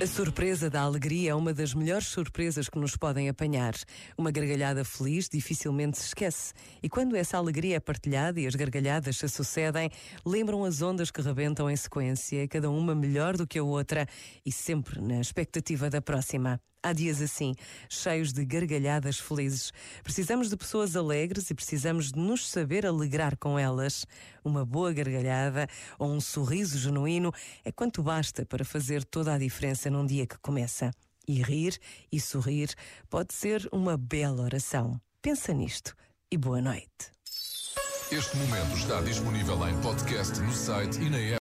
A surpresa da alegria é uma das melhores surpresas que nos podem apanhar. Uma gargalhada feliz dificilmente se esquece. E quando essa alegria é partilhada e as gargalhadas se sucedem, lembram as ondas que rebentam em sequência, cada uma melhor do que a outra e sempre na expectativa da próxima. Há dias assim, cheios de gargalhadas felizes. Precisamos de pessoas alegres e precisamos de nos saber alegrar com elas. Uma boa gargalhada ou um sorriso genuíno é quanto basta para fazer toda a diferença num dia que começa. E rir e sorrir pode ser uma bela oração. Pensa nisto e boa noite. Este momento está disponível em podcast no site e na app.